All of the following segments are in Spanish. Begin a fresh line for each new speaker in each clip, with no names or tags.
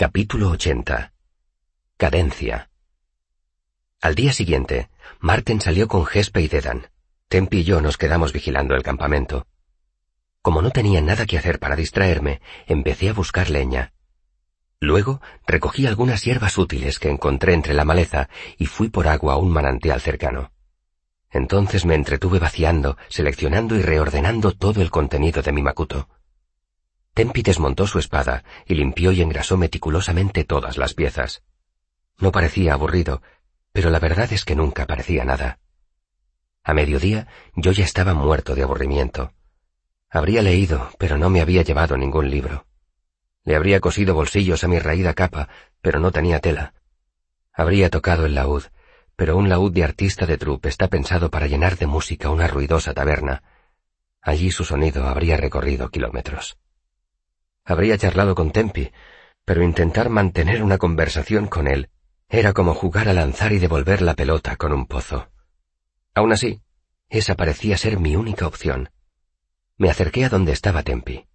Capítulo 80. Cadencia. Al día siguiente, Marten salió con Gespe y Dedan. Tempi y yo nos quedamos vigilando el campamento. Como no tenía nada que hacer para distraerme, empecé a buscar leña. Luego recogí algunas hierbas útiles que encontré entre la maleza y fui por agua a un manantial cercano. Entonces me entretuve vaciando, seleccionando y reordenando todo el contenido de mi macuto. Tempi desmontó su espada y limpió y engrasó meticulosamente todas las piezas. No parecía aburrido, pero la verdad es que nunca parecía nada. A mediodía yo ya estaba muerto de aburrimiento. Habría leído, pero no me había llevado ningún libro. Le habría cosido bolsillos a mi raída capa, pero no tenía tela. Habría tocado el laúd, pero un laúd de artista de trupe está pensado para llenar de música una ruidosa taberna. Allí su sonido habría recorrido kilómetros. Habría charlado con Tempi, pero intentar mantener una conversación con él era como jugar a lanzar y devolver la pelota con un pozo. Aún así, esa parecía ser mi única opción. Me acerqué a donde estaba Tempi.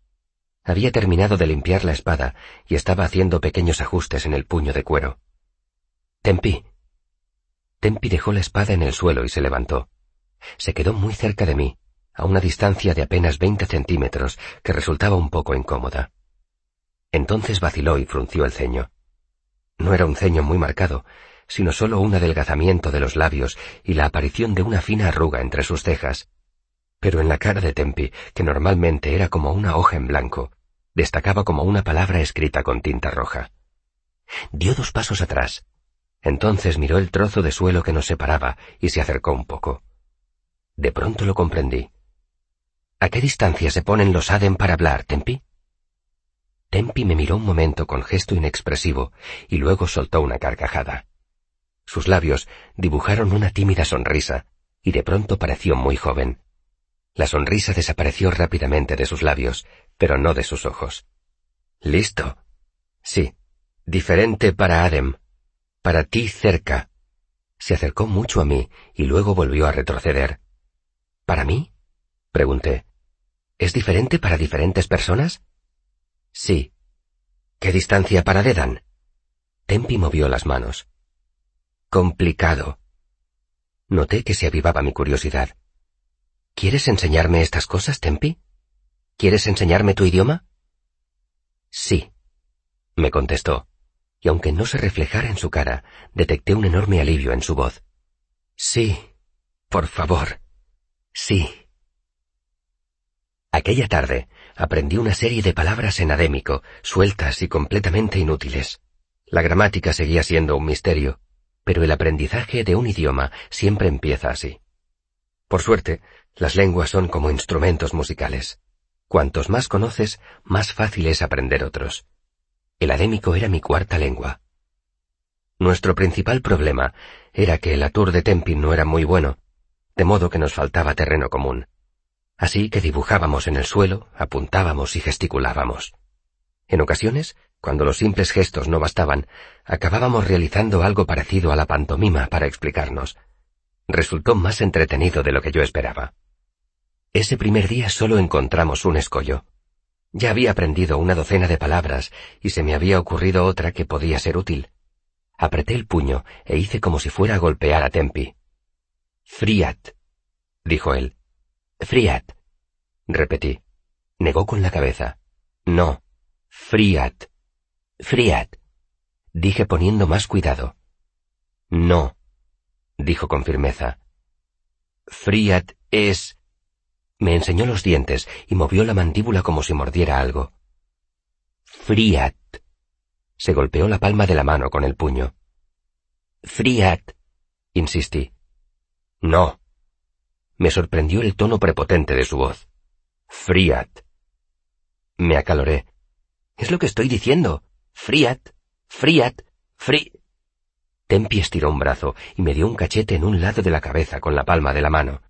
Había terminado de limpiar la espada y estaba haciendo pequeños ajustes en el puño de cuero. Tempi. Tempi dejó la espada en el suelo y se levantó. Se quedó muy cerca de mí, a una distancia de apenas veinte centímetros que resultaba un poco incómoda. Entonces vaciló y frunció el ceño. No era un ceño muy marcado, sino solo un adelgazamiento de los labios y la aparición de una fina arruga entre sus cejas. Pero en la cara de Tempi, que normalmente era como una hoja en blanco, destacaba como una palabra escrita con tinta roja. Dio dos pasos atrás. Entonces miró el trozo de suelo que nos separaba y se acercó un poco. De pronto lo comprendí. ¿A qué distancia se ponen los Adem para hablar, Tempi? Tempi me miró un momento con gesto inexpresivo y luego soltó una carcajada. Sus labios dibujaron una tímida sonrisa y de pronto pareció muy joven. La sonrisa desapareció rápidamente de sus labios, pero no de sus ojos. Listo. Sí. Diferente para Adem. Para ti cerca. Se acercó mucho a mí y luego volvió a retroceder. ¿Para mí? pregunté. ¿Es diferente para diferentes personas? Sí. ¿Qué distancia para Dedan? Tempi movió las manos. Complicado. Noté que se avivaba mi curiosidad. ¿Quieres enseñarme estas cosas, Tempi? ¿Quieres enseñarme tu idioma? Sí, me contestó, y aunque no se reflejara en su cara, detecté un enorme alivio en su voz. Sí, por favor. Sí. Aquella tarde aprendí una serie de palabras en adémico, sueltas y completamente inútiles. La gramática seguía siendo un misterio, pero el aprendizaje de un idioma siempre empieza así. Por suerte, las lenguas son como instrumentos musicales. Cuantos más conoces, más fácil es aprender otros. El adémico era mi cuarta lengua. Nuestro principal problema era que el atur de Tempin no era muy bueno, de modo que nos faltaba terreno común. Así que dibujábamos en el suelo, apuntábamos y gesticulábamos. En ocasiones, cuando los simples gestos no bastaban, acabábamos realizando algo parecido a la pantomima para explicarnos. Resultó más entretenido de lo que yo esperaba. Ese primer día solo encontramos un escollo. Ya había aprendido una docena de palabras y se me había ocurrido otra que podía ser útil. Apreté el puño e hice como si fuera a golpear a Tempi. Friat, dijo él. Friat. Repetí. Negó con la cabeza. No. Friat. Friat. Dije poniendo más cuidado. No. Dijo con firmeza. Friat es... Me enseñó los dientes y movió la mandíbula como si mordiera algo. Friat. Se golpeó la palma de la mano con el puño. Friat. Insistí. No. Me sorprendió el tono prepotente de su voz. Friat. Me acaloré. Es lo que estoy diciendo. Friat. Friat. Fri. Tempi estiró un brazo y me dio un cachete en un lado de la cabeza con la palma de la mano,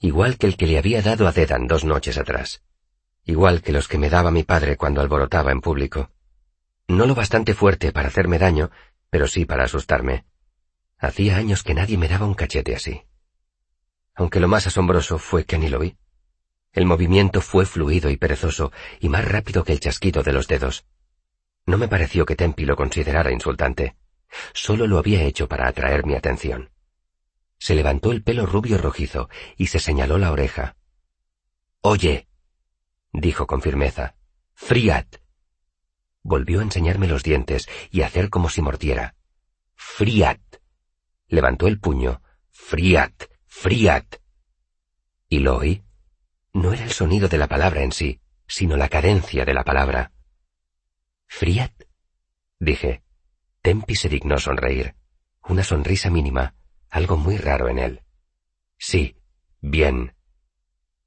igual que el que le había dado a Dedan dos noches atrás, igual que los que me daba mi padre cuando alborotaba en público. No lo bastante fuerte para hacerme daño, pero sí para asustarme. Hacía años que nadie me daba un cachete así aunque lo más asombroso fue que ni lo vi. El movimiento fue fluido y perezoso, y más rápido que el chasquido de los dedos. No me pareció que Tempi lo considerara insultante. Solo lo había hecho para atraer mi atención. Se levantó el pelo rubio rojizo y se señaló la oreja. Oye, dijo con firmeza, Friat. Volvió a enseñarme los dientes y a hacer como si mordiera. Friat. Levantó el puño. Friat, Friat. Y lo oí. No era el sonido de la palabra en sí, sino la cadencia de la palabra. Friat, dije. Tempi se dignó sonreír. Una sonrisa mínima, algo muy raro en él. Sí, bien.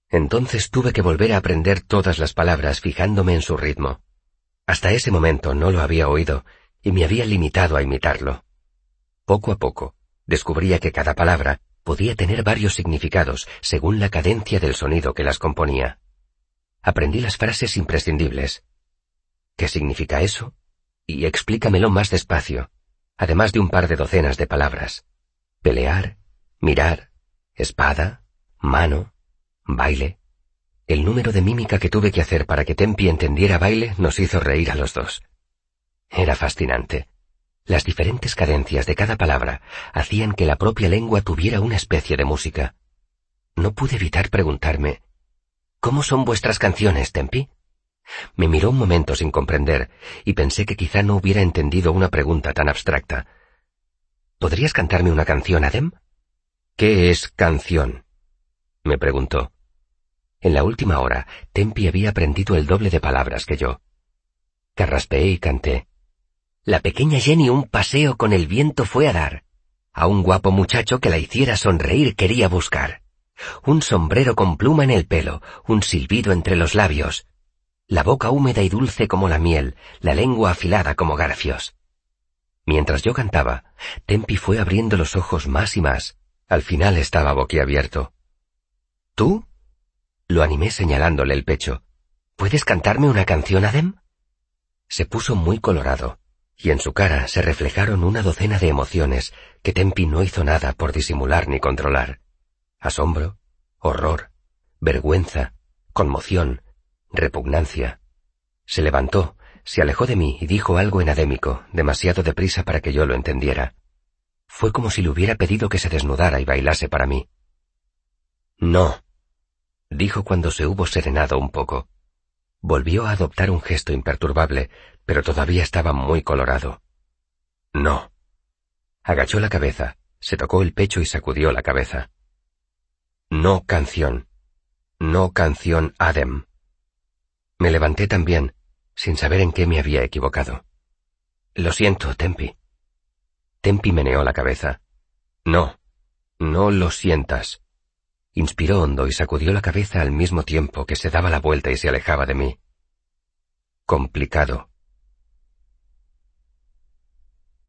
Entonces tuve que volver a aprender todas las palabras fijándome en su ritmo. Hasta ese momento no lo había oído y me había limitado a imitarlo. Poco a poco, descubría que cada palabra podía tener varios significados según la cadencia del sonido que las componía. Aprendí las frases imprescindibles. ¿Qué significa eso? Y explícamelo más despacio, además de un par de docenas de palabras. Pelear, mirar, espada, mano, baile. El número de mímica que tuve que hacer para que Tempi entendiera baile nos hizo reír a los dos. Era fascinante. Las diferentes cadencias de cada palabra hacían que la propia lengua tuviera una especie de música. No pude evitar preguntarme, ¿Cómo son vuestras canciones, Tempi? Me miró un momento sin comprender y pensé que quizá no hubiera entendido una pregunta tan abstracta. ¿Podrías cantarme una canción, Adem? ¿Qué es canción? me preguntó. En la última hora, Tempi había aprendido el doble de palabras que yo. Carraspeé y canté. La pequeña Jenny un paseo con el viento fue a dar. A un guapo muchacho que la hiciera sonreír quería buscar. Un sombrero con pluma en el pelo, un silbido entre los labios. La boca húmeda y dulce como la miel, la lengua afilada como garfios. Mientras yo cantaba, Tempi fue abriendo los ojos más y más. Al final estaba boquiabierto. ¿Tú? Lo animé señalándole el pecho. ¿Puedes cantarme una canción, Adem? Se puso muy colorado y en su cara se reflejaron una docena de emociones que Tempi no hizo nada por disimular ni controlar. Asombro, horror, vergüenza, conmoción, repugnancia. Se levantó, se alejó de mí y dijo algo enadémico, demasiado deprisa para que yo lo entendiera. Fue como si le hubiera pedido que se desnudara y bailase para mí. No, dijo cuando se hubo serenado un poco. Volvió a adoptar un gesto imperturbable, pero todavía estaba muy colorado. No. Agachó la cabeza, se tocó el pecho y sacudió la cabeza. No canción. No canción Adem. Me levanté también, sin saber en qué me había equivocado. Lo siento, Tempi. Tempi meneó la cabeza. No, no lo sientas. Inspiró hondo y sacudió la cabeza al mismo tiempo que se daba la vuelta y se alejaba de mí. Complicado,